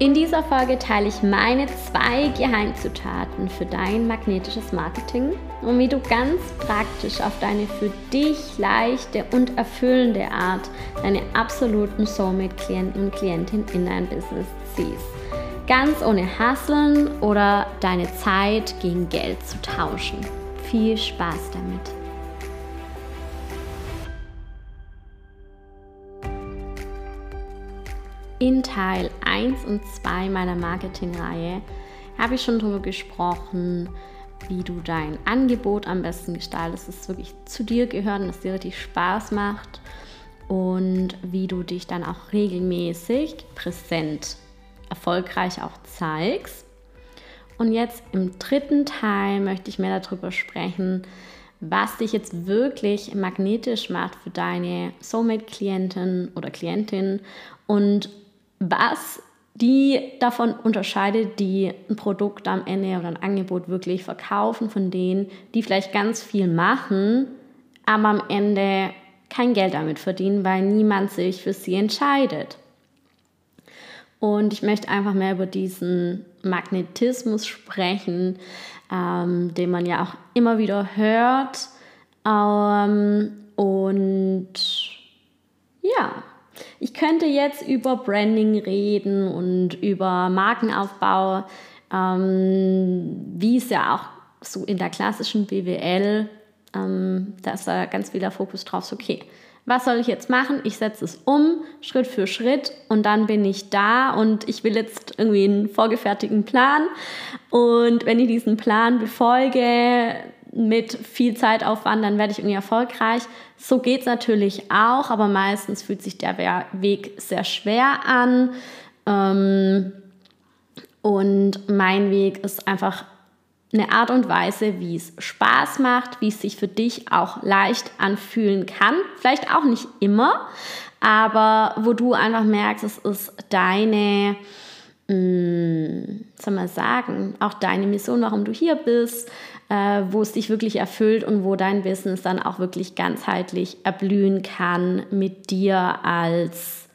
In dieser Folge teile ich meine zwei Geheimzutaten für dein magnetisches Marketing und wie du ganz praktisch auf deine für dich leichte und erfüllende Art deine absoluten Soulmate-Klienten und Klientinnen in dein Business ziehst. Ganz ohne Hasseln oder deine Zeit gegen Geld zu tauschen. Viel Spaß damit! In Teil 1 und 2 meiner Marketingreihe habe ich schon darüber gesprochen, wie du dein Angebot am besten gestaltest, dass es wirklich zu dir gehört und dass dir richtig Spaß macht und wie du dich dann auch regelmäßig präsent erfolgreich auch zeigst. Und jetzt im dritten Teil möchte ich mehr darüber sprechen, was dich jetzt wirklich magnetisch macht für deine Soulmate-Klientin oder Klientin und was die davon unterscheidet, die ein Produkt am Ende oder ein Angebot wirklich verkaufen, von denen, die vielleicht ganz viel machen, aber am Ende kein Geld damit verdienen, weil niemand sich für sie entscheidet. Und ich möchte einfach mehr über diesen Magnetismus sprechen, ähm, den man ja auch immer wieder hört. Ähm, und ja, ich könnte jetzt über Branding reden und über Markenaufbau, ähm, wie es ja auch so in der klassischen BWL, ähm, da ist da ganz viel der Fokus drauf, so okay, was soll ich jetzt machen? Ich setze es um, Schritt für Schritt und dann bin ich da und ich will jetzt irgendwie einen vorgefertigten Plan und wenn ich diesen Plan befolge, mit viel Zeitaufwand, dann werde ich irgendwie erfolgreich. So geht es natürlich auch, aber meistens fühlt sich der Weg sehr schwer an. Ähm, und mein Weg ist einfach eine Art und Weise, wie es Spaß macht, wie es sich für dich auch leicht anfühlen kann. Vielleicht auch nicht immer, aber wo du einfach merkst, es ist deine, mm, soll man sagen, auch deine Mission, warum du hier bist, äh, wo es dich wirklich erfüllt und wo dein Business dann auch wirklich ganzheitlich erblühen kann mit dir als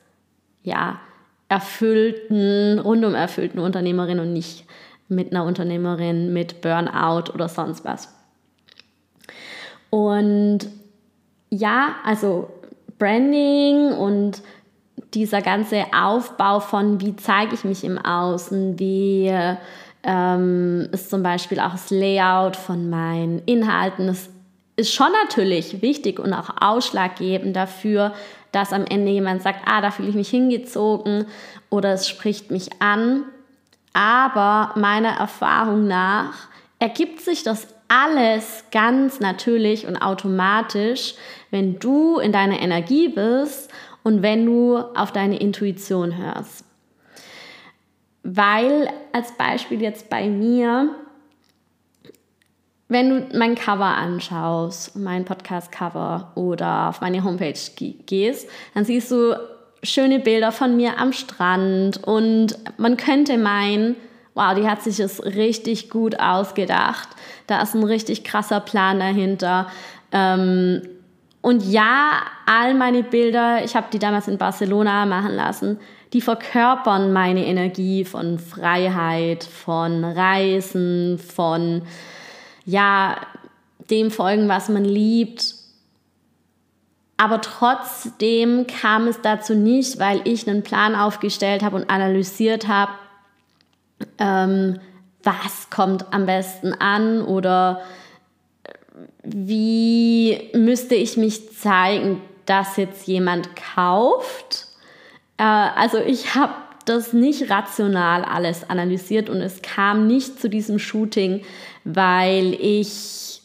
ja, erfüllten, rundum erfüllten Unternehmerin und nicht mit einer Unternehmerin mit Burnout oder sonst was. Und ja, also Branding und dieser ganze Aufbau von, wie zeige ich mich im Außen, wie ähm, ist zum Beispiel auch das Layout von meinen Inhalten. Das ist schon natürlich wichtig und auch ausschlaggebend dafür, dass am Ende jemand sagt, ah, da fühle ich mich hingezogen oder es spricht mich an. Aber meiner Erfahrung nach ergibt sich das alles ganz natürlich und automatisch, wenn du in deiner Energie bist und wenn du auf deine Intuition hörst weil als Beispiel jetzt bei mir, wenn du mein Cover anschaust, mein Podcast-Cover oder auf meine Homepage gehst, dann siehst du schöne Bilder von mir am Strand und man könnte meinen, wow, die hat sich das richtig gut ausgedacht. Da ist ein richtig krasser Plan dahinter. Ähm, und ja, all meine Bilder, ich habe die damals in Barcelona machen lassen, die verkörpern meine Energie von Freiheit, von Reisen, von ja, dem folgen, was man liebt. Aber trotzdem kam es dazu nicht, weil ich einen Plan aufgestellt habe und analysiert habe, ähm, was kommt am besten an oder wie müsste ich mich zeigen, dass jetzt jemand kauft äh, also ich habe das nicht rational alles analysiert und es kam nicht zu diesem Shooting, weil ich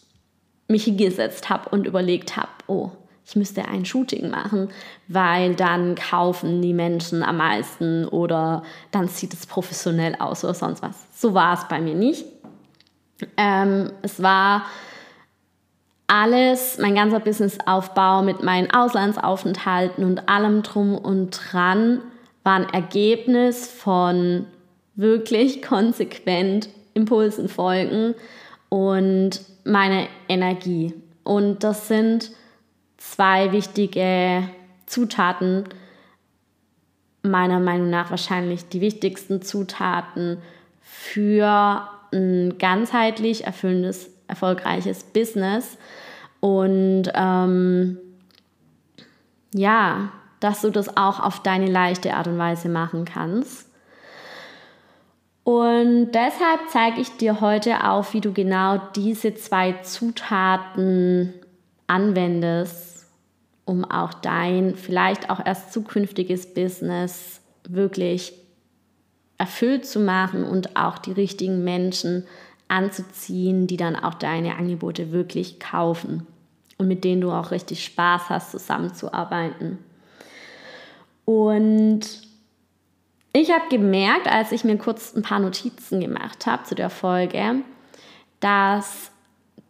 mich hingesetzt habe und überlegt habe, oh, ich müsste ein Shooting machen, weil dann kaufen die Menschen am meisten oder dann sieht es professionell aus oder sonst was. So war es bei mir nicht. Ähm, es war alles, mein ganzer Businessaufbau mit meinen Auslandsaufenthalten und allem drum und dran war ein Ergebnis von wirklich konsequent Impulsen folgen und meine Energie. Und das sind zwei wichtige Zutaten, meiner Meinung nach wahrscheinlich die wichtigsten Zutaten für ein ganzheitlich erfüllendes, erfolgreiches Business. Und ähm, ja, dass du das auch auf deine leichte Art und Weise machen kannst. Und deshalb zeige ich dir heute auf, wie du genau diese zwei Zutaten anwendest, um auch dein vielleicht auch erst zukünftiges Business wirklich erfüllt zu machen und auch die richtigen Menschen anzuziehen, die dann auch deine Angebote wirklich kaufen und mit denen du auch richtig Spaß hast, zusammenzuarbeiten. Und ich habe gemerkt, als ich mir kurz ein paar Notizen gemacht habe zu der Folge, dass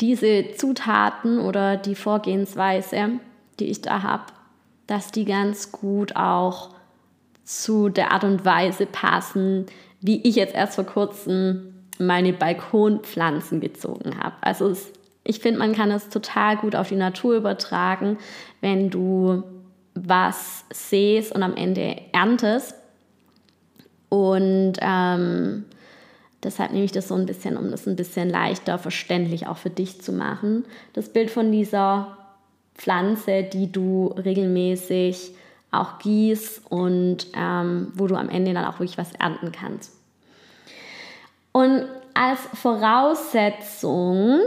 diese Zutaten oder die Vorgehensweise, die ich da habe, dass die ganz gut auch zu der Art und Weise passen, wie ich jetzt erst vor kurzem meine Balkonpflanzen gezogen habe. Also es, ich finde, man kann es total gut auf die Natur übertragen, wenn du was säst und am Ende erntest. Und ähm, deshalb nehme ich das so ein bisschen, um das ein bisschen leichter verständlich auch für dich zu machen. Das Bild von dieser Pflanze, die du regelmäßig auch gießt und ähm, wo du am Ende dann auch wirklich was ernten kannst. Und als Voraussetzung,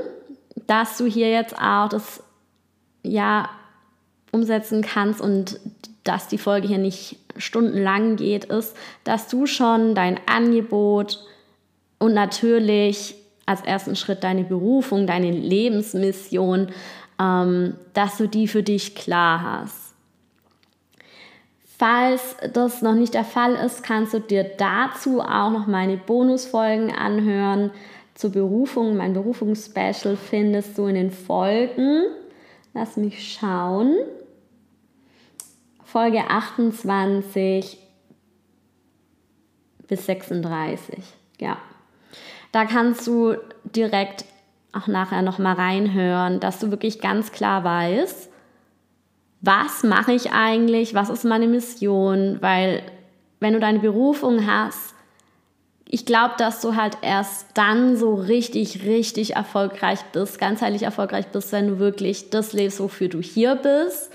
dass du hier jetzt auch das ja umsetzen kannst und dass die Folge hier nicht stundenlang geht, ist, dass du schon dein Angebot und natürlich als ersten Schritt deine Berufung, deine Lebensmission, ähm, dass du die für dich klar hast. Falls das noch nicht der Fall ist, kannst du dir dazu auch noch meine Bonusfolgen anhören zur Berufung. Mein Berufungsspecial findest du in den Folgen. Lass mich schauen. Folge 28 bis 36. Ja. Da kannst du direkt auch nachher noch mal reinhören, dass du wirklich ganz klar weißt, was mache ich eigentlich, was ist meine Mission, weil wenn du deine Berufung hast, ich glaube, dass du halt erst dann so richtig, richtig erfolgreich bist, ganzheitlich erfolgreich bist, wenn du wirklich das lebst, wofür du hier bist.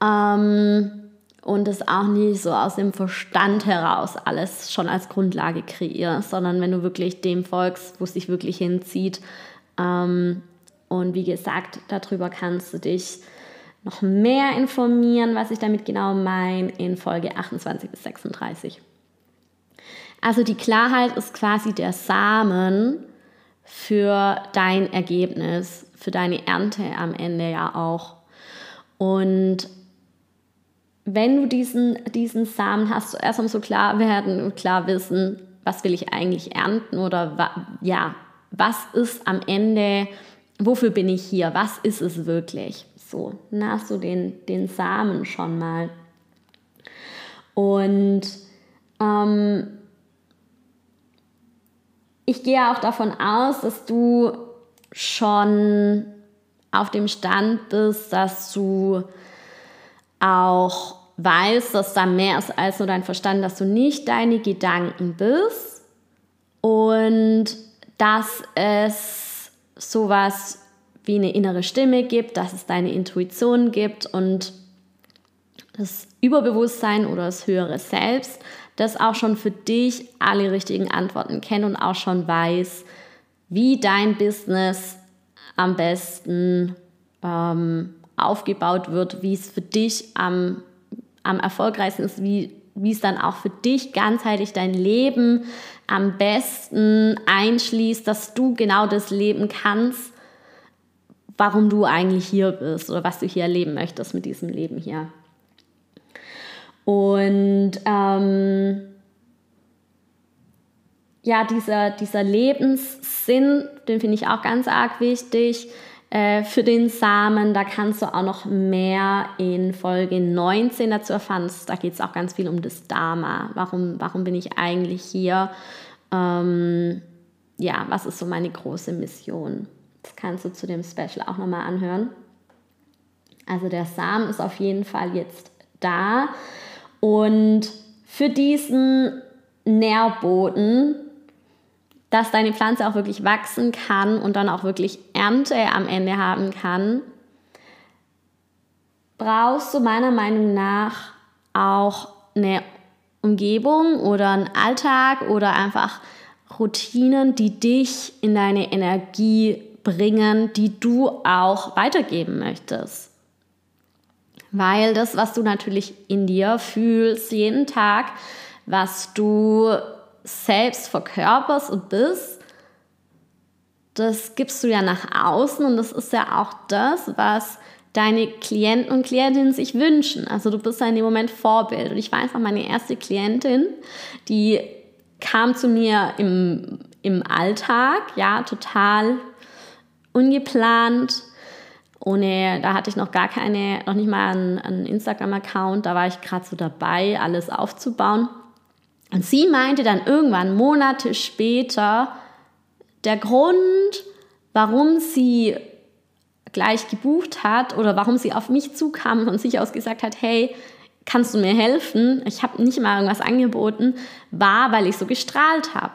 Ähm, und es auch nicht so aus dem Verstand heraus alles schon als Grundlage kreierst, sondern wenn du wirklich dem folgst, wo es dich wirklich hinzieht. Ähm, und wie gesagt, darüber kannst du dich noch mehr informieren, was ich damit genau meine, in Folge 28 bis 36. Also die Klarheit ist quasi der Samen für dein Ergebnis, für deine Ernte am Ende ja auch. Und wenn du diesen, diesen Samen hast, erst um so klar werden und klar wissen, was will ich eigentlich ernten oder ja, was ist am Ende, wofür bin ich hier, was ist es wirklich? So, dann hast du den, den Samen schon mal. Und ähm, ich gehe auch davon aus, dass du schon auf dem Stand bist, dass du auch weißt, dass da mehr ist als nur dein Verstand, dass du nicht deine Gedanken bist und dass es sowas wie eine innere Stimme gibt, dass es deine Intuition gibt und das Überbewusstsein oder das höhere Selbst, das auch schon für dich alle richtigen Antworten kennt und auch schon weiß, wie dein Business am besten ähm, aufgebaut wird, wie es für dich am, am erfolgreichsten ist, wie, wie es dann auch für dich ganzheitlich dein Leben am besten einschließt, dass du genau das leben kannst, warum du eigentlich hier bist oder was du hier erleben möchtest mit diesem Leben hier. Und ähm, ja, dieser, dieser Lebenssinn, den finde ich auch ganz arg wichtig äh, für den Samen. Da kannst du auch noch mehr in Folge 19 dazu erfahren. Da geht es auch ganz viel um das Dharma. Warum, warum bin ich eigentlich hier? Ähm, ja, was ist so meine große Mission? Das kannst du zu dem Special auch nochmal anhören. Also der Samen ist auf jeden Fall jetzt da. Und für diesen Nährboden, dass deine Pflanze auch wirklich wachsen kann und dann auch wirklich Ernte am Ende haben kann, brauchst du meiner Meinung nach auch eine Umgebung oder einen Alltag oder einfach Routinen, die dich in deine Energie bringen, die du auch weitergeben möchtest. Weil das, was du natürlich in dir fühlst, jeden Tag, was du selbst verkörperst und bist, das gibst du ja nach außen und das ist ja auch das, was deine Klienten und Klientinnen sich wünschen. Also du bist ja in dem Moment Vorbild. Und ich war einfach meine erste Klientin, die kam zu mir im, im Alltag, ja, total ungeplant, ohne, da hatte ich noch gar keine, noch nicht mal einen, einen Instagram-Account, da war ich gerade so dabei, alles aufzubauen. Und sie meinte dann irgendwann, Monate später, der Grund, warum sie gleich gebucht hat oder warum sie auf mich zukam und sich aus gesagt hat, hey, kannst du mir helfen? Ich habe nicht mal irgendwas angeboten, war, weil ich so gestrahlt habe.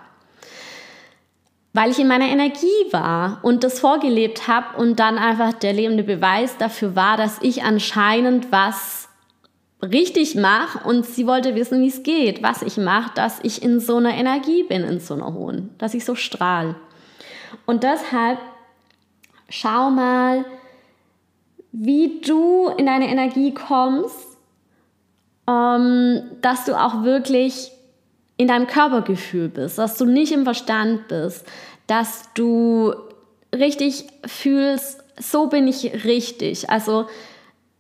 Weil ich in meiner Energie war und das vorgelebt habe und dann einfach der lebende Beweis dafür war, dass ich anscheinend was richtig mache und sie wollte wissen, wie es geht, was ich mache, dass ich in so einer Energie bin, in so einer hohen, dass ich so strahle. Und deshalb schau mal, wie du in deine Energie kommst ähm, dass du auch wirklich in deinem Körpergefühl bist, dass du nicht im Verstand bist, dass du richtig fühlst, so bin ich richtig. Also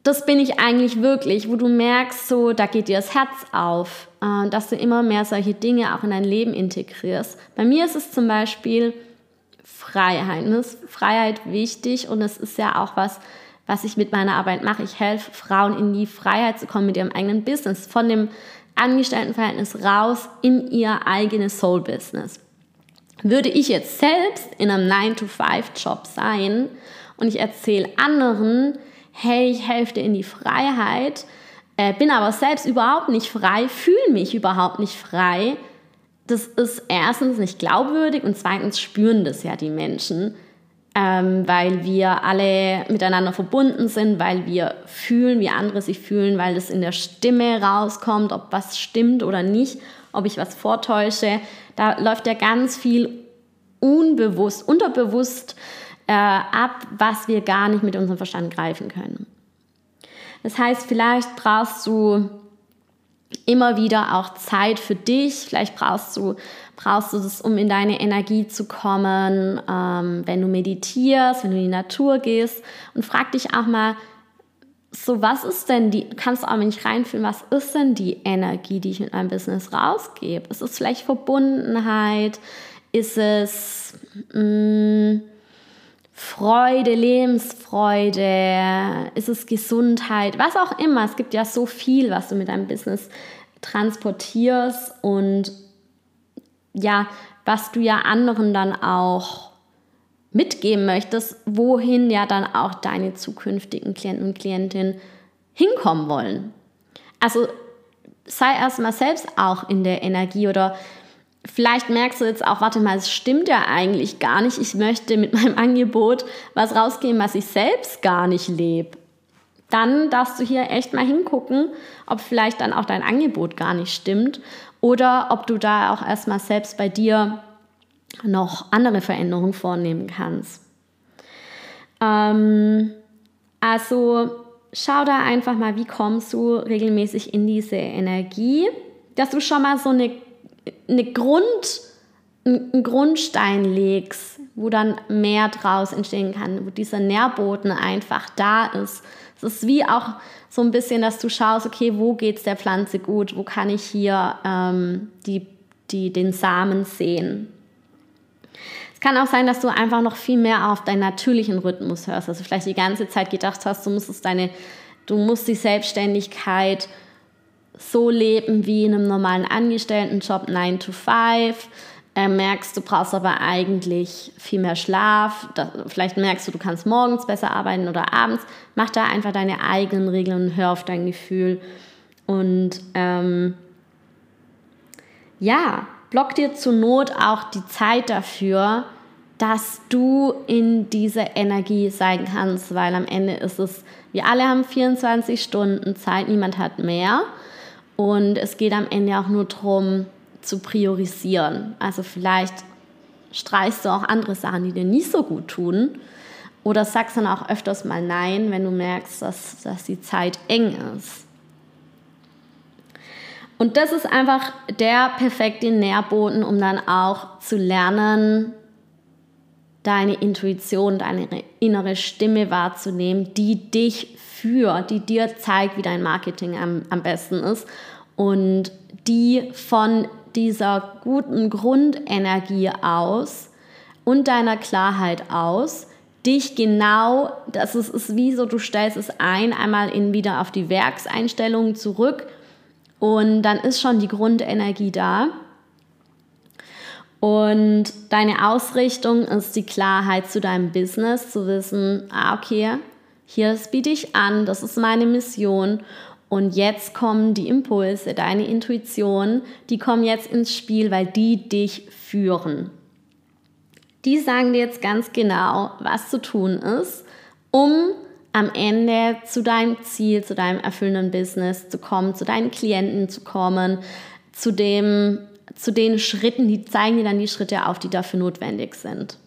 das bin ich eigentlich wirklich, wo du merkst, so da geht dir das Herz auf, äh, dass du immer mehr solche Dinge auch in dein Leben integrierst. Bei mir ist es zum Beispiel Freiheit. Mir ist Freiheit wichtig und es ist ja auch was, was ich mit meiner Arbeit mache. Ich helfe Frauen in die Freiheit zu kommen mit ihrem eigenen Business, von dem Angestelltenverhältnis raus in ihr eigenes Soul-Business. Würde ich jetzt selbst in einem 9-to-5-Job sein und ich erzähle anderen, hey, ich helfe dir in die Freiheit, äh, bin aber selbst überhaupt nicht frei, fühle mich überhaupt nicht frei, das ist erstens nicht glaubwürdig und zweitens spüren das ja die Menschen ähm, weil wir alle miteinander verbunden sind, weil wir fühlen, wie andere sich fühlen, weil es in der Stimme rauskommt, ob was stimmt oder nicht, ob ich was vortäusche. Da läuft ja ganz viel unbewusst, unterbewusst äh, ab, was wir gar nicht mit unserem Verstand greifen können. Das heißt, vielleicht brauchst du immer wieder auch Zeit für dich. Vielleicht brauchst du, brauchst du das, um in deine Energie zu kommen, ähm, wenn du meditierst, wenn du in die Natur gehst. Und frag dich auch mal, so was ist denn die, kannst du auch nicht reinfühlen, was ist denn die Energie, die ich mit meinem Business rausgebe? Ist es vielleicht Verbundenheit? Ist es mh, mm, Freude, Lebensfreude, ist es Gesundheit, was auch immer. Es gibt ja so viel, was du mit deinem Business transportierst und ja, was du ja anderen dann auch mitgeben möchtest, wohin ja dann auch deine zukünftigen Klienten und Klientinnen hinkommen wollen. Also sei erstmal selbst auch in der Energie oder vielleicht merkst du jetzt auch, warte mal, es stimmt ja eigentlich gar nicht. Ich möchte mit meinem Angebot was rausgeben, was ich selbst gar nicht lebe. Dann darfst du hier echt mal hingucken, ob vielleicht dann auch dein Angebot gar nicht stimmt oder ob du da auch erstmal selbst bei dir noch andere Veränderungen vornehmen kannst. Ähm, also schau da einfach mal, wie kommst du regelmäßig in diese Energie, dass du schon mal so eine eine Grund, einen Grundstein legst, wo dann mehr draus entstehen kann, wo dieser Nährboden einfach da ist. Es ist wie auch so ein bisschen, dass du schaust, okay, wo geht es der Pflanze gut, wo kann ich hier ähm, die, die, den Samen sehen. Es kann auch sein, dass du einfach noch viel mehr auf deinen natürlichen Rhythmus hörst. Also vielleicht die ganze Zeit gedacht hast, du musst deine, du musst die Selbstständigkeit so leben wie in einem normalen Angestelltenjob 9 to 5. Äh, merkst, du brauchst aber eigentlich viel mehr Schlaf. Da, vielleicht merkst du, du kannst morgens besser arbeiten oder abends. Mach da einfach deine eigenen Regeln und hör auf dein Gefühl. Und ähm, ja, block dir zur Not auch die Zeit dafür, dass du in dieser Energie sein kannst, weil am Ende ist es, wir alle haben 24 Stunden Zeit, niemand hat mehr. Und es geht am Ende auch nur darum, zu priorisieren. Also vielleicht streichst du auch andere Sachen, die dir nicht so gut tun. Oder sagst dann auch öfters mal Nein, wenn du merkst, dass, dass die Zeit eng ist. Und das ist einfach der perfekte Nährboden, um dann auch zu lernen, deine Intuition, deine innere Stimme wahrzunehmen, die dich führt, die dir zeigt, wie dein Marketing am, am besten ist und die von dieser guten Grundenergie aus und deiner Klarheit aus dich genau, das ist, ist wie so, du stellst es ein, einmal in wieder auf die Werkseinstellungen zurück und dann ist schon die Grundenergie da. Und deine Ausrichtung ist die Klarheit zu deinem Business, zu wissen, ah, okay, hier biete ich an, das ist meine Mission. Und jetzt kommen die Impulse, deine Intuition, die kommen jetzt ins Spiel, weil die dich führen. Die sagen dir jetzt ganz genau, was zu tun ist, um am Ende zu deinem Ziel, zu deinem erfüllenden Business zu kommen, zu deinen Klienten zu kommen, zu, dem, zu den Schritten, die zeigen dir dann die Schritte auf, die dafür notwendig sind.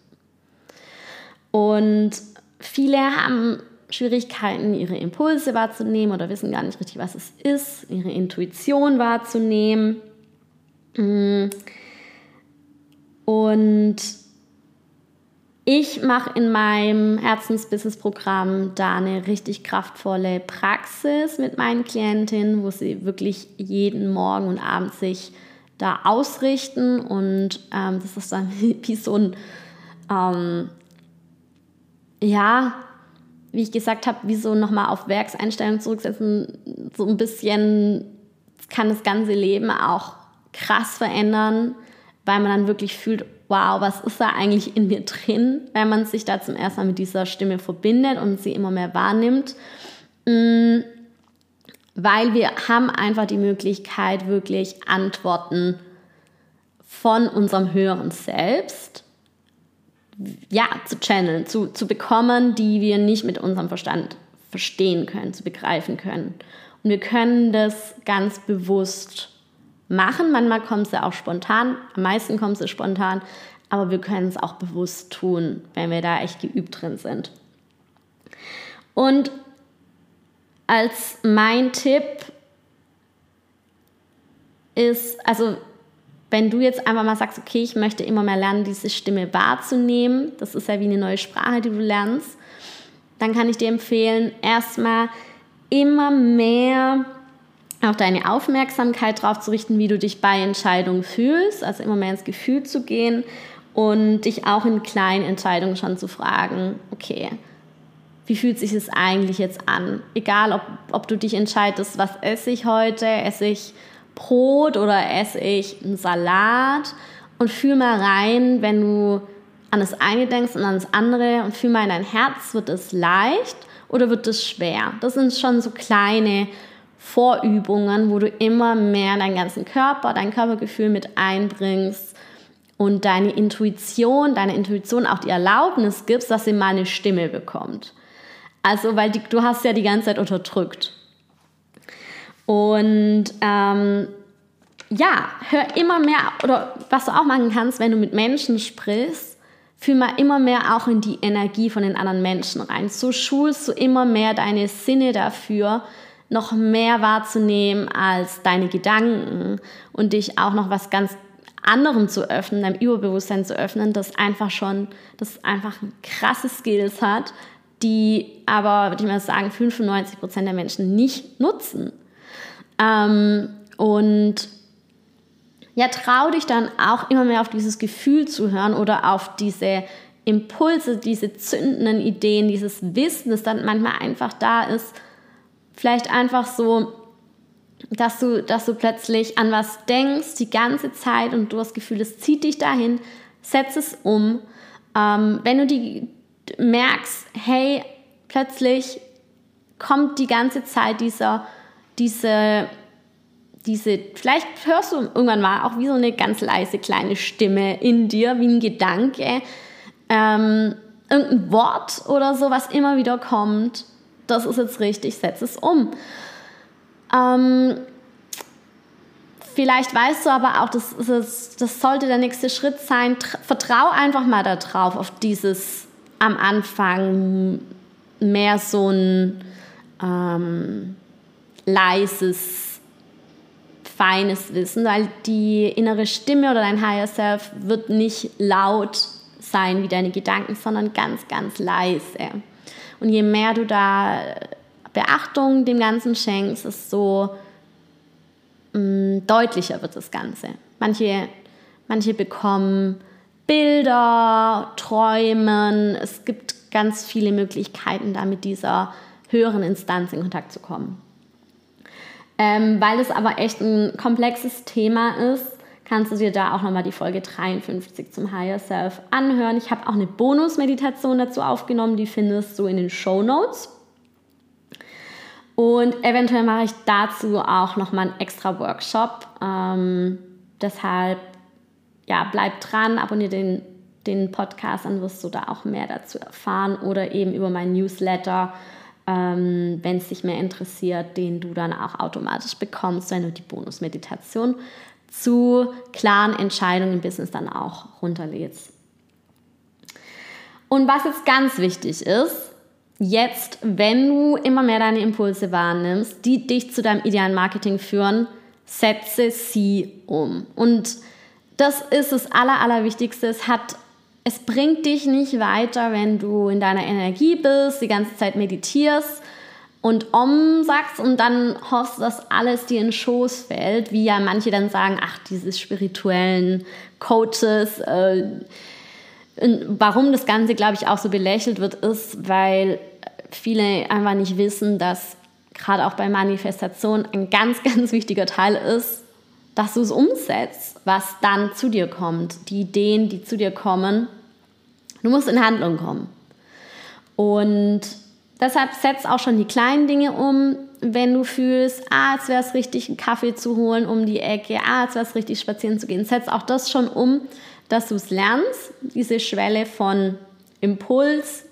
Und viele haben Schwierigkeiten, ihre Impulse wahrzunehmen oder wissen gar nicht richtig, was es ist, ihre Intuition wahrzunehmen. Und ich mache in meinem Herzensbusiness-Programm da eine richtig kraftvolle Praxis mit meinen Klientinnen, wo sie wirklich jeden Morgen und Abend sich da ausrichten. Und ähm, das ist dann wie so ein, ähm, ja, wie ich gesagt habe, wie so nochmal auf Werkseinstellungen zurücksetzen, so ein bisschen kann das ganze Leben auch krass verändern, weil man dann wirklich fühlt, wow, was ist da eigentlich in mir drin, wenn man sich da zum ersten Mal mit dieser Stimme verbindet und sie immer mehr wahrnimmt. Mm, weil wir haben einfach die Möglichkeit, wirklich Antworten von unserem höheren Selbst ja, zu channeln, zu, zu bekommen, die wir nicht mit unserem Verstand verstehen können, zu begreifen können. Und wir können das ganz bewusst machen. Manchmal kommt es ja auch spontan, am meisten kommt es spontan, aber wir können es auch bewusst tun, wenn wir da echt geübt drin sind. Und als mein Tipp ist, also wenn du jetzt einfach mal sagst, okay, ich möchte immer mehr lernen, diese Stimme wahrzunehmen, das ist ja wie eine neue Sprache, die du lernst, dann kann ich dir empfehlen, erstmal immer mehr auch deine Aufmerksamkeit darauf zu richten, wie du dich bei Entscheidungen fühlst, also immer mehr ins Gefühl zu gehen und dich auch in kleinen Entscheidungen schon zu fragen, okay, wie fühlt sich es eigentlich jetzt an? Egal, ob, ob du dich entscheidest, was esse ich heute, esse ich Brot oder esse ich einen Salat und fühl mal rein, wenn du an das eine denkst und an das andere und fühl mal in dein Herz, wird es leicht oder wird es schwer? Das sind schon so kleine Vorübungen, wo du immer mehr deinen ganzen Körper, dein Körpergefühl mit einbringst und deine Intuition, deine Intuition auch die Erlaubnis gibst, dass sie mal eine Stimme bekommt. Also, weil die, du hast ja die ganze Zeit unterdrückt. Und ähm, ja, hör immer mehr, oder was du auch machen kannst, wenn du mit Menschen sprichst, fühl mal immer mehr auch in die Energie von den anderen Menschen rein. So schulst du immer mehr deine Sinne dafür, noch mehr wahrzunehmen als deine Gedanken und dich auch noch was ganz anderem zu öffnen, deinem Überbewusstsein zu öffnen, das einfach schon, das einfach krasse Skills hat, die aber, würde ich mal sagen, 95% der Menschen nicht nutzen. Ähm, und ja, trau dich dann auch immer mehr auf dieses Gefühl zu hören oder auf diese Impulse, diese zündenden Ideen, dieses Wissen, das dann manchmal einfach da ist. Vielleicht einfach so, dass du, dass du plötzlich an was denkst die ganze Zeit und du das Gefühl, es zieht dich dahin, setz es um. Ähm, wenn du die merkst, hey, plötzlich kommt die ganze Zeit dieser, diese diese, vielleicht hörst du irgendwann mal auch wie so eine ganz leise kleine Stimme in dir, wie ein Gedanke, ähm, irgendein Wort oder so, was immer wieder kommt. Das ist jetzt richtig, setz es um. Ähm, vielleicht weißt du aber auch, das, das, das sollte der nächste Schritt sein. Vertrau einfach mal darauf, auf dieses am Anfang mehr so ein ähm, leises feines Wissen, weil die innere Stimme oder dein Higher Self wird nicht laut sein wie deine Gedanken, sondern ganz, ganz leise. Und je mehr du da Beachtung dem Ganzen schenkst, desto mh, mm, deutlicher wird das Ganze. Manche, manche bekommen Bilder, träumen. Es gibt ganz viele Möglichkeiten, da mit dieser höheren Instanz in Kontakt zu kommen. Ähm, weil es aber echt ein komplexes Thema ist, kannst du dir da auch nochmal die Folge 53 zum Higher Self anhören. Ich habe auch eine Bonus-Meditation dazu aufgenommen, die findest du in den Show Notes. Und eventuell mache ich dazu auch nochmal einen extra Workshop. Ähm, deshalb, ja, bleib dran, abonniere den, den Podcast, dann wirst du da auch mehr dazu erfahren oder eben über mein Newsletter ähm, wenn es dich mehr interessiert, den du dann auch automatisch bekommst, wenn du die Bonus-Meditation zu klaren Entscheidungen im Business dann auch runterlädst. Und was jetzt ganz wichtig ist, jetzt, wenn du immer mehr deine Impulse wahrnimmst, die dich zu deinem idealen Marketing führen, setze sie um. Und das ist das Aller, Allerwichtigste. Es hat es bringt dich nicht weiter, wenn du in deiner Energie bist, die ganze Zeit meditierst und Om sagst und dann hoffst, dass alles dir in den Schoß fällt, wie ja manche dann sagen, ach, diese spirituellen Coaches. Äh, warum das Ganze, glaube ich, auch so belächelt wird, ist, weil viele einfach nicht wissen, dass gerade auch bei Manifestation ein ganz, ganz wichtiger Teil ist, dass du es umsetzt, was dann zu dir kommt, die Ideen, die zu dir kommen. Du musst in Handlung kommen. Und deshalb setz auch schon die kleinen Dinge um, wenn du fühlst, ah, jetzt wäre es richtig, einen Kaffee zu holen um die Ecke, ah, jetzt wäre es richtig, spazieren zu gehen. Setz auch das schon um, dass du es lernst, diese Schwelle von Impuls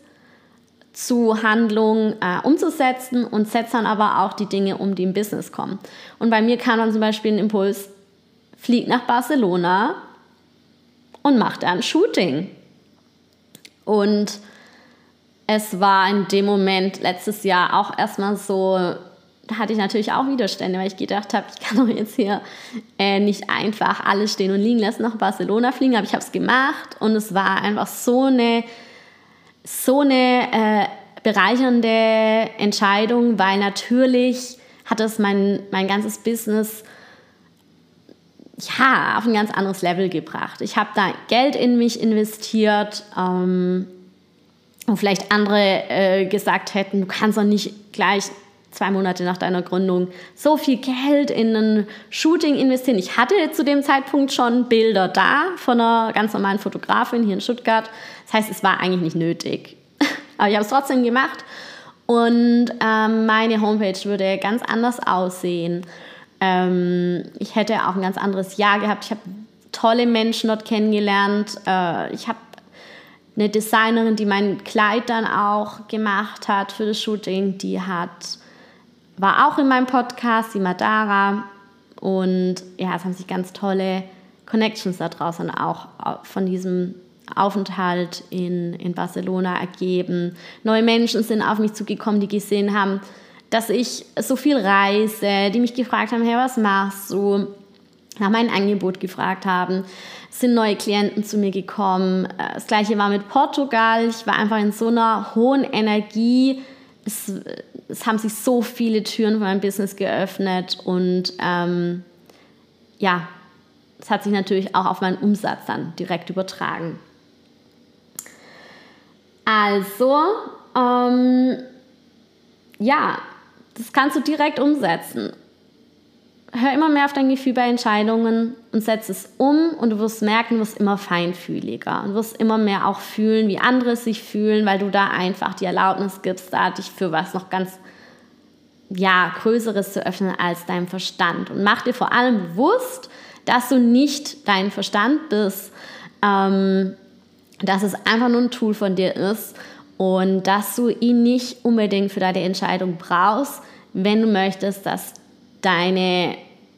zu Handlung äh, umzusetzen und setzt dann aber auch die Dinge um, die im Business kommen. Und bei mir kam dann zum Beispiel ein Impuls, flieg nach Barcelona und mach da ein Shooting. Und es war in dem Moment letztes Jahr auch erstmal so, da hatte ich natürlich auch Widerstände, weil ich gedacht habe, ich kann doch jetzt hier äh, nicht einfach alles stehen und liegen lassen, nach Barcelona fliegen, aber ich habe es gemacht und es war einfach so eine, so eine äh, bereichernde Entscheidung, weil natürlich hat es mein, mein ganzes Business ja, auf ein ganz anderes Level gebracht. Ich habe da Geld in mich investiert, ähm, wo vielleicht andere äh, gesagt hätten, du kannst doch nicht gleich zwei Monate nach deiner Gründung so viel Geld in ein Shooting investieren. Ich hatte zu dem Zeitpunkt schon Bilder da von einer ganz normalen Fotografin hier in Stuttgart. Das heißt, es war eigentlich nicht nötig. Aber ich habe es trotzdem gemacht und ähm, meine Homepage würde ganz anders aussehen. Ähm, ich hätte auch ein ganz anderes Jahr gehabt. Ich habe tolle Menschen dort kennengelernt. Äh, ich habe eine Designerin, die mein Kleid dann auch gemacht hat für das Shooting, die hat, war auch in meinem Podcast, die Madara. Und ja, es haben sich ganz tolle Connections da draußen auch von diesem Aufenthalt in, in Barcelona ergeben. Neue Menschen sind auf mich zugekommen, die gesehen haben, dass ich so viel reise, die mich gefragt haben, hey, was machst du? Nach meinem Angebot gefragt haben. Sind neue Klienten zu mir gekommen. Das gleiche war mit Portugal. Ich war einfach in so einer hohen Energie. Es, es haben sich so viele Türen für mein Business geöffnet und ähm, ja, Das hat sich natürlich auch auf meinen Umsatz dann direkt übertragen. Also, ähm, ja, das kannst du direkt umsetzen. Hör immer mehr auf dein Gefühl bei Entscheidungen und setz es um und du wirst merken, du wirst immer feinfühliger und wirst immer mehr auch fühlen, wie andere sich fühlen, weil du da einfach die Erlaubnis gibst, da dich für was noch ganz ja, Größeres zu öffnen als dein Verstand. Und mach dir vor allem bewusst, dass du nicht dein Verstand bist, ähm, dass es einfach nur ein Tool von dir ist und dass du ihn nicht unbedingt für deine Entscheidung brauchst, wenn du möchtest, dass deine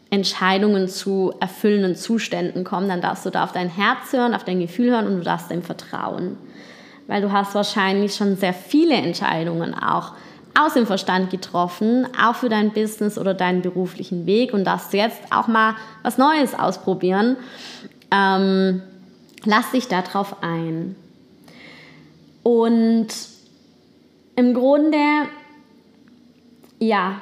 Entscheidungen zu erfüllenden Zuständen kommen, dann darfst du da auf dein Herz hören, auf dein Gefühl hören und du darfst dem vertrauen. Weil du hast wahrscheinlich schon sehr viele Entscheidungen auch aus dem Verstand getroffen, auch für dein Business oder deinen beruflichen Weg und darfst jetzt auch mal was Neues ausprobieren. Ähm, lass dich darauf ein. Und im Grunde, ja,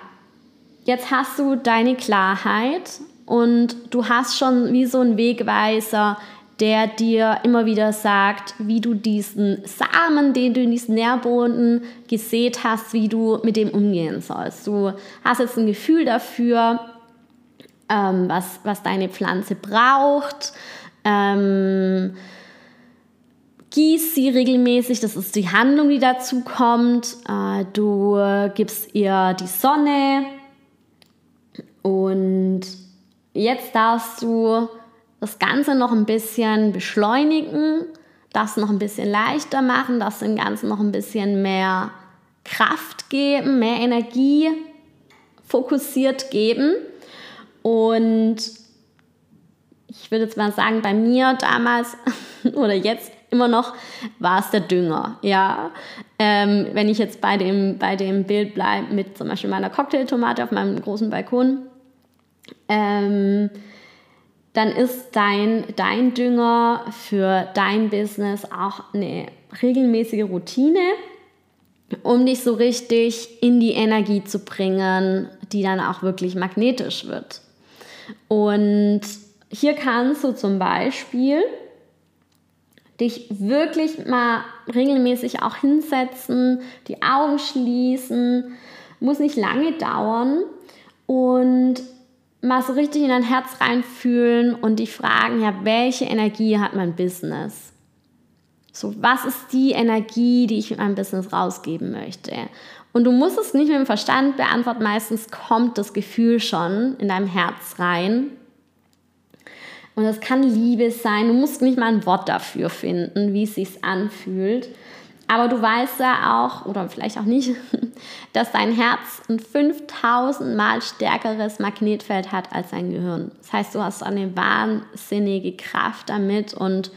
jetzt hast du deine Klarheit und du hast schon wie so einen Wegweiser, der dir immer wieder sagt, wie du diesen Samen, den du in diesen Nährboden gesät hast, wie du mit dem umgehen sollst. Du hast jetzt ein Gefühl dafür, ähm, was, was deine Pflanze braucht. Ähm, gieß sie regelmäßig, das ist die Handlung, die dazu kommt. Äh, du gibst ihr die Sonne und jetzt darfst du das Ganze noch ein bisschen beschleunigen, das noch ein bisschen leichter machen, das dem Ganzen noch ein bisschen mehr Kraft geben, mehr Energie fokussiert geben. Und ich würde jetzt mal sagen, bei mir damals oder jetzt immer noch war es der Dünger. Ja, ähm, wenn ich jetzt bei dem, bei dem Bild bleibe mit zum Beispiel meiner Cocktailtomate auf meinem großen Balkon, ähm, dann ist dein, dein Dünger für dein Business auch eine regelmäßige Routine, um dich so richtig in die Energie zu bringen, die dann auch wirklich magnetisch wird. Und hier kannst du zum Beispiel dich wirklich mal regelmäßig auch hinsetzen, die Augen schließen, muss nicht lange dauern und mal so richtig in dein Herz reinfühlen und dich fragen, ja, welche Energie hat mein Business? So, was ist die Energie, die ich mit meinem Business rausgeben möchte? Und du musst es nicht mit dem Verstand beantworten, meistens kommt das Gefühl schon in deinem Herz rein. Und das kann Liebe sein. Du musst nicht mal ein Wort dafür finden, wie es sich anfühlt. Aber du weißt ja auch, oder vielleicht auch nicht, dass dein Herz ein 5000 Mal stärkeres Magnetfeld hat als dein Gehirn. Das heißt, du hast eine wahnsinnige Kraft damit und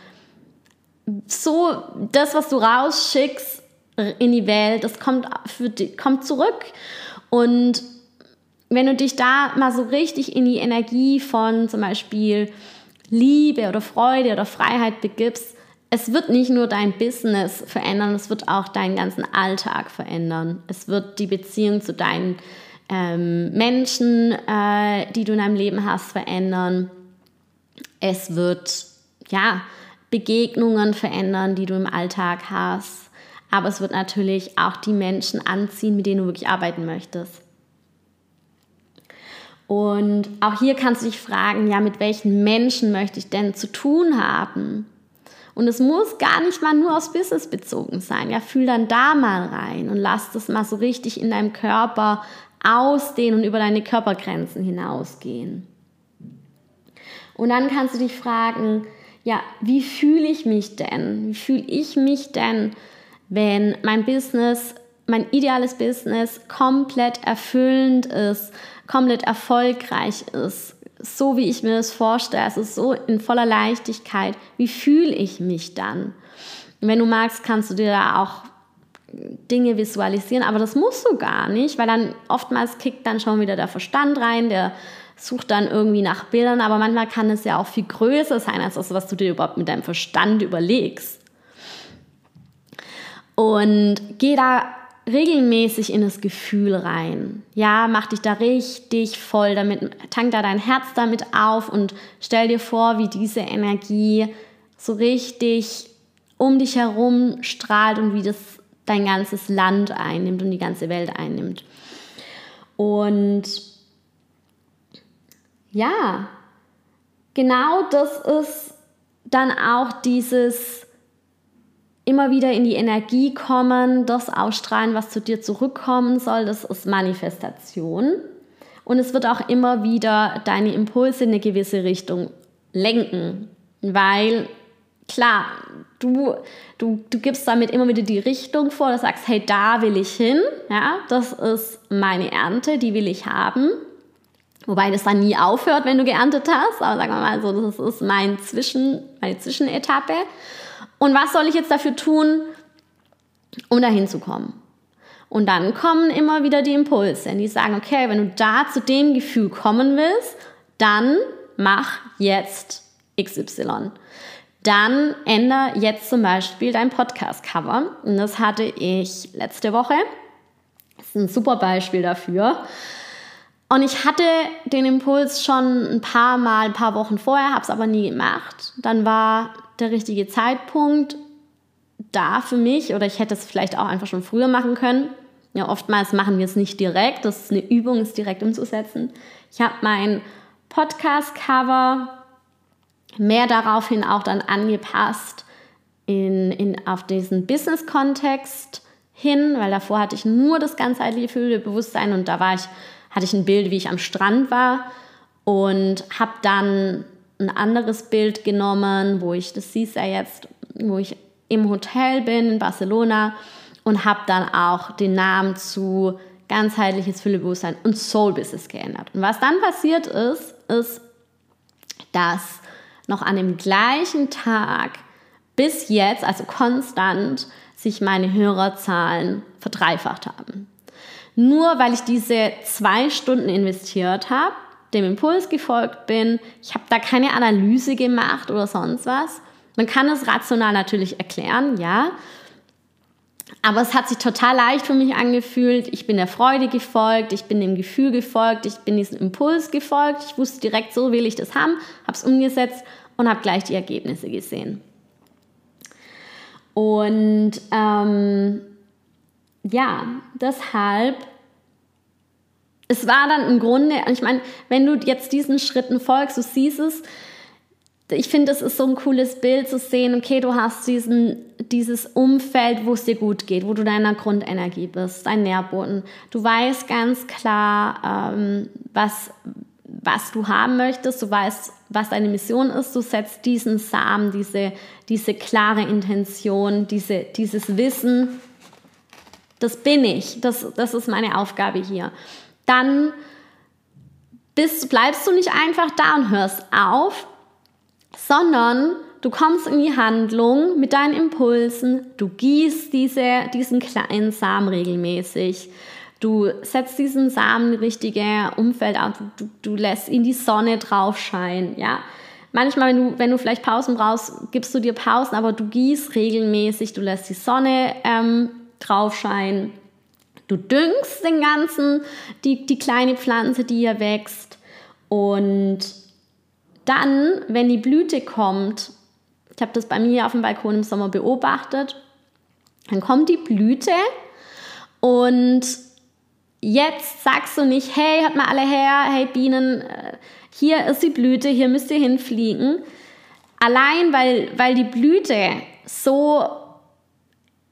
so das, was du rausschickst in die Welt, das kommt, für dich, kommt zurück. Und wenn du dich da mal so richtig in die Energie von zum Beispiel Liebe oder Freude oder Freiheit begibst, es wird nicht nur dein Business verändern, es wird auch deinen ganzen Alltag verändern. Es wird die Beziehung zu deinen ähm, Menschen, äh, die du in deinem Leben hast, verändern. Es wird ja Begegnungen verändern, die du im Alltag hast. Aber es wird natürlich auch die Menschen anziehen, mit denen du wirklich arbeiten möchtest. Und auch hier kannst du dich fragen, ja, mit welchen Menschen möchte ich denn zu tun haben? Und es muss gar nicht mal nur aufs Business bezogen sein. Ja, fühl dann da mal rein und lass das mal so richtig in deinem Körper ausdehnen und über deine Körpergrenzen hinausgehen. Und dann kannst du dich fragen, ja, wie fühle ich mich denn? Wie fühle ich mich denn, wenn mein Business, mein ideales Business komplett erfüllend ist, komplett erfolgreich ist, so, wie ich mir das vorstelle, also so in voller Leichtigkeit, wie fühle ich mich dann? Wenn du magst, kannst du dir da auch Dinge visualisieren, aber das musst du gar nicht, weil dann oftmals kickt dann schon wieder der Verstand rein, der sucht dann irgendwie nach Bildern, aber manchmal kann es ja auch viel größer sein als das, was du dir überhaupt mit deinem Verstand überlegst. Und geh da regelmäßig in das Gefühl rein. Ja, mach dich da richtig voll damit, tank da dein Herz damit auf und stell dir vor, wie diese Energie so richtig um dich herum strahlt und wie das dein ganzes Land einnimmt und die ganze Welt einnimmt. Und ja, genau das ist dann auch dieses immer wieder in die Energie kommen, das ausstrahlen, was zu dir zurückkommen soll, das ist Manifestation. Und es wird auch immer wieder deine Impulse in eine gewisse Richtung lenken, weil klar, du, du, du gibst damit immer wieder die Richtung vor, du sagst, hey, da will ich hin, ja, das ist meine Ernte, die will ich haben. Wobei das dann nie aufhört, wenn du geerntet hast, aber sagen wir mal so, das ist mein Zwischen, meine Zwischenetappe. Und was soll ich jetzt dafür tun, um dahin zu kommen? Und dann kommen immer wieder die Impulse, die sagen, okay, wenn du da zu dem Gefühl kommen willst, dann mach jetzt XY. Dann ändere jetzt zum Beispiel dein Podcast-Cover. Und das hatte ich letzte Woche. Das ist ein super Beispiel dafür. Und ich hatte den Impuls schon ein paar Mal, ein paar Wochen vorher, habe es aber nie gemacht. Dann war der richtige Zeitpunkt da für mich oder ich hätte es vielleicht auch einfach schon früher machen können. Ja, oftmals machen wir es nicht direkt. Das ist eine Übung, es direkt umzusetzen. Ich habe mein Podcast-Cover mehr daraufhin auch dann angepasst in, in, auf diesen Business-Kontext hin, weil davor hatte ich nur das ganzheitliche Bewusstsein und da war ich, hatte ich ein Bild, wie ich am Strand war und habe dann ein anderes Bild genommen, wo ich, das siehst du ja jetzt, wo ich im Hotel bin in Barcelona und habe dann auch den Namen zu ganzheitliches Füllebewusstsein und Soul Business geändert. Und was dann passiert ist, ist, dass noch an dem gleichen Tag bis jetzt, also konstant, sich meine Hörerzahlen verdreifacht haben. Nur weil ich diese zwei Stunden investiert habe, dem Impuls gefolgt bin. Ich habe da keine Analyse gemacht oder sonst was. Man kann es rational natürlich erklären, ja. Aber es hat sich total leicht für mich angefühlt. Ich bin der Freude gefolgt, ich bin dem Gefühl gefolgt, ich bin diesem Impuls gefolgt. Ich wusste direkt, so will ich das haben, habe es umgesetzt und habe gleich die Ergebnisse gesehen. Und ähm, ja, deshalb es war dann im Grunde, ich meine, wenn du jetzt diesen Schritten folgst, du siehst es, ich finde, es ist so ein cooles Bild zu sehen, okay, du hast diesen, dieses Umfeld, wo es dir gut geht, wo du deiner Grundenergie bist, dein Nährboden. Du weißt ganz klar, ähm, was, was du haben möchtest, du weißt, was deine Mission ist, du setzt diesen Samen, diese, diese klare Intention, diese, dieses Wissen, das bin ich, das, das ist meine Aufgabe hier dann bist, bleibst du nicht einfach da und hörst auf, sondern du kommst in die Handlung mit deinen Impulsen, du gießt diese, diesen kleinen Samen regelmäßig, du setzt diesen Samen in richtige Umfeld auf, du, du lässt in die Sonne drauf scheinen, ja. Manchmal, wenn du, wenn du vielleicht Pausen brauchst, gibst du dir Pausen, aber du gießt regelmäßig, du lässt die Sonne ähm, drauf scheinen Du düngst den ganzen, die, die kleine Pflanze, die hier wächst. Und dann, wenn die Blüte kommt, ich habe das bei mir auf dem Balkon im Sommer beobachtet, dann kommt die Blüte und jetzt sagst du nicht, hey, hört mal alle her, hey Bienen, äh, hier ist die Blüte, hier müsst ihr hinfliegen. Allein weil, weil die Blüte so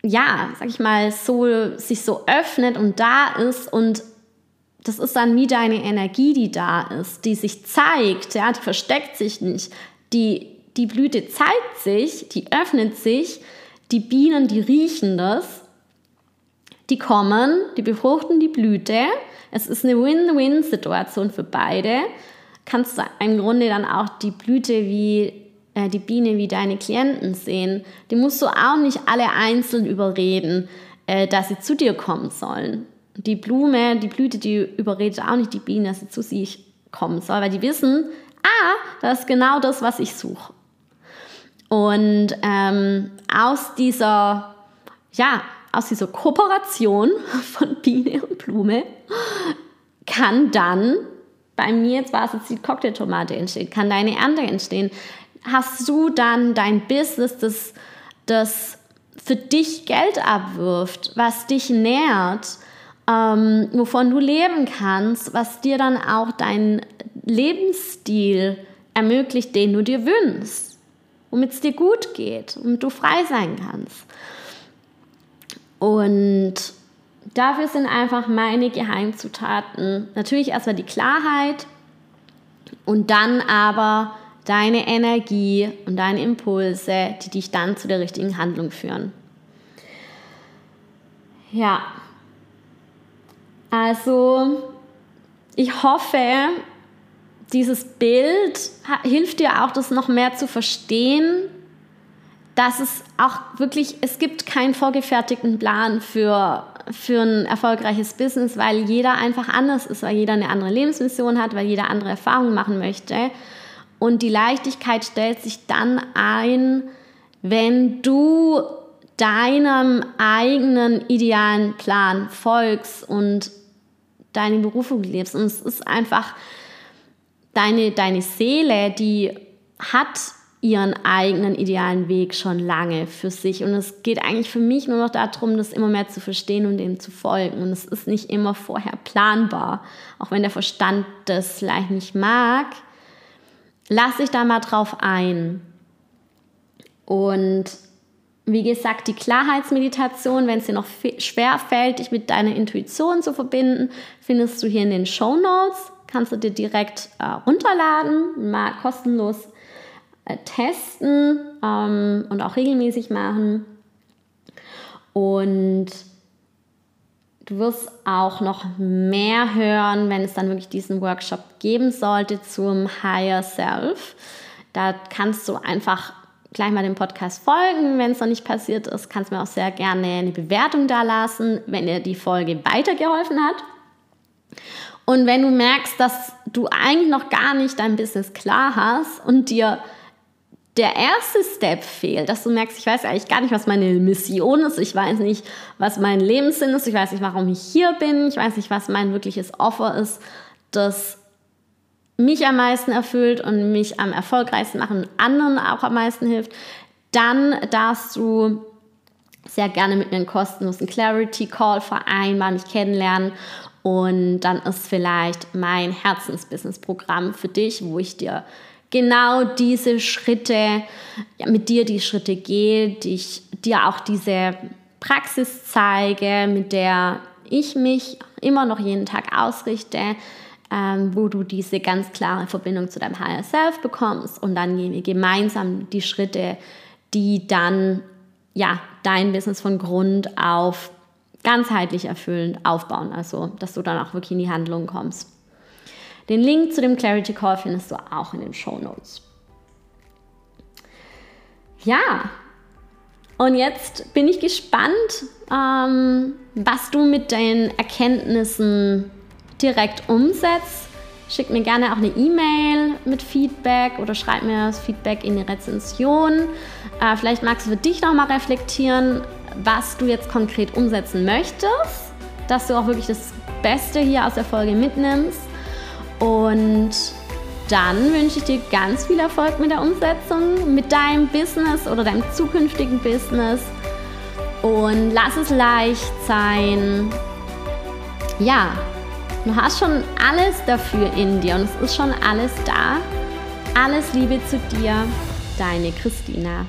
ja, sag ich mal, so, sich so öffnet und da ist und das ist dann wie deine Energie, die da ist, die sich zeigt, ja, die versteckt sich nicht. Die, die Blüte zeigt sich, die öffnet sich, die Bienen, die riechen das, die kommen, die befruchten die Blüte. Es ist eine Win-Win-Situation für beide. Kannst du im Grunde dann auch die Blüte wie äh, die Biene wie deine Klienten sehen, die musst du auch nicht alle einzeln überreden, äh, dass sie zu dir kommen sollen. Die Blume, die Blüte, die überredet auch nicht die Biene, dass sie zu sich kommen soll, weil die wissen, ah, das ist genau das, was ich suche. Und ähm, aus dieser, ja, aus dieser Kooperation von Biene und Blume kann dann, bei mir jetzt war es jetzt die Cocktailtomate entstehen, kann deine Ernte entstehen. Hast du dann dein Business, das, das für dich Geld abwirft, was dich nährt, ähm, wovon du leben kannst, was dir dann auch deinen Lebensstil ermöglicht, den du dir wünschst, womit es dir gut geht, womit du frei sein kannst. Und dafür sind einfach meine Geheimzutaten natürlich erstmal die Klarheit und dann aber deine Energie und deine Impulse, die dich dann zu der richtigen Handlung führen. Ja, also ich hoffe, dieses Bild hilft dir auch, das noch mehr zu verstehen, dass es auch wirklich, es gibt keinen vorgefertigten Plan für, für ein erfolgreiches Business, weil jeder einfach anders ist, weil jeder eine andere Lebensmission hat, weil jeder andere Erfahrungen machen möchte. Und die Leichtigkeit stellt sich dann ein, wenn du deinem eigenen idealen Plan folgst und deine Berufung lebst. Und es ist einfach deine, deine Seele, die hat ihren eigenen idealen Weg schon lange für sich. Und es geht eigentlich für mich nur noch darum, das immer mehr zu verstehen und dem zu folgen. Und es ist nicht immer vorher planbar. Auch wenn der Verstand das vielleicht nicht mag, lass dich da mal drauf ein. Und wie gesagt, die Klarheitsmeditation, wenn es dir noch schwer fällt, dich mit deiner Intuition zu verbinden, findest du hier in den Show Notes. Kannst du dir direkt äh, runterladen, mal kostenlos äh, testen ähm, und auch regelmäßig machen. Und du wirst auch noch mehr hören, wenn es dann wirklich diesen Workshop geben sollte zum Higher Self. Da kannst du einfach gleich mal dem Podcast folgen. Wenn es noch nicht passiert ist, kannst mir auch sehr gerne eine Bewertung da lassen, wenn dir die Folge weitergeholfen hat. Und wenn du merkst, dass du eigentlich noch gar nicht dein Business klar hast und dir der erste Step fehlt, dass du merkst, ich weiß eigentlich gar nicht, was meine Mission ist, ich weiß nicht, was mein Lebenssinn ist, ich weiß nicht, warum ich hier bin, ich weiß nicht, was mein wirkliches Offer ist, das mich am meisten erfüllt und mich am erfolgreichsten machen, anderen auch am meisten hilft, dann darfst du sehr gerne mit mir einen kostenlosen Clarity Call vereinbaren, mich kennenlernen. Und dann ist vielleicht mein Herzensbusiness-Programm für dich, wo ich dir genau diese Schritte, ja, mit dir die Schritte gehe, die ich dir auch diese Praxis zeige, mit der ich mich immer noch jeden Tag ausrichte, ähm, wo du diese ganz klare Verbindung zu deinem Higher Self bekommst und dann gehen wir gemeinsam die Schritte, die dann ja dein Business von Grund auf ganzheitlich erfüllend aufbauen, also dass du dann auch wirklich in die Handlung kommst. Den Link zu dem Clarity Call findest du auch in den Show Notes. Ja, und jetzt bin ich gespannt, ähm, was du mit den Erkenntnissen direkt umsetzt, schick mir gerne auch eine E-Mail mit Feedback oder schreib mir das Feedback in die Rezension. Äh, vielleicht magst du für dich nochmal reflektieren, was du jetzt konkret umsetzen möchtest, dass du auch wirklich das Beste hier aus der Folge mitnimmst. Und dann wünsche ich dir ganz viel Erfolg mit der Umsetzung, mit deinem Business oder deinem zukünftigen Business. Und lass es leicht sein. Ja, Du hast schon alles dafür in dir und es ist schon alles da. Alles Liebe zu dir, deine Christina.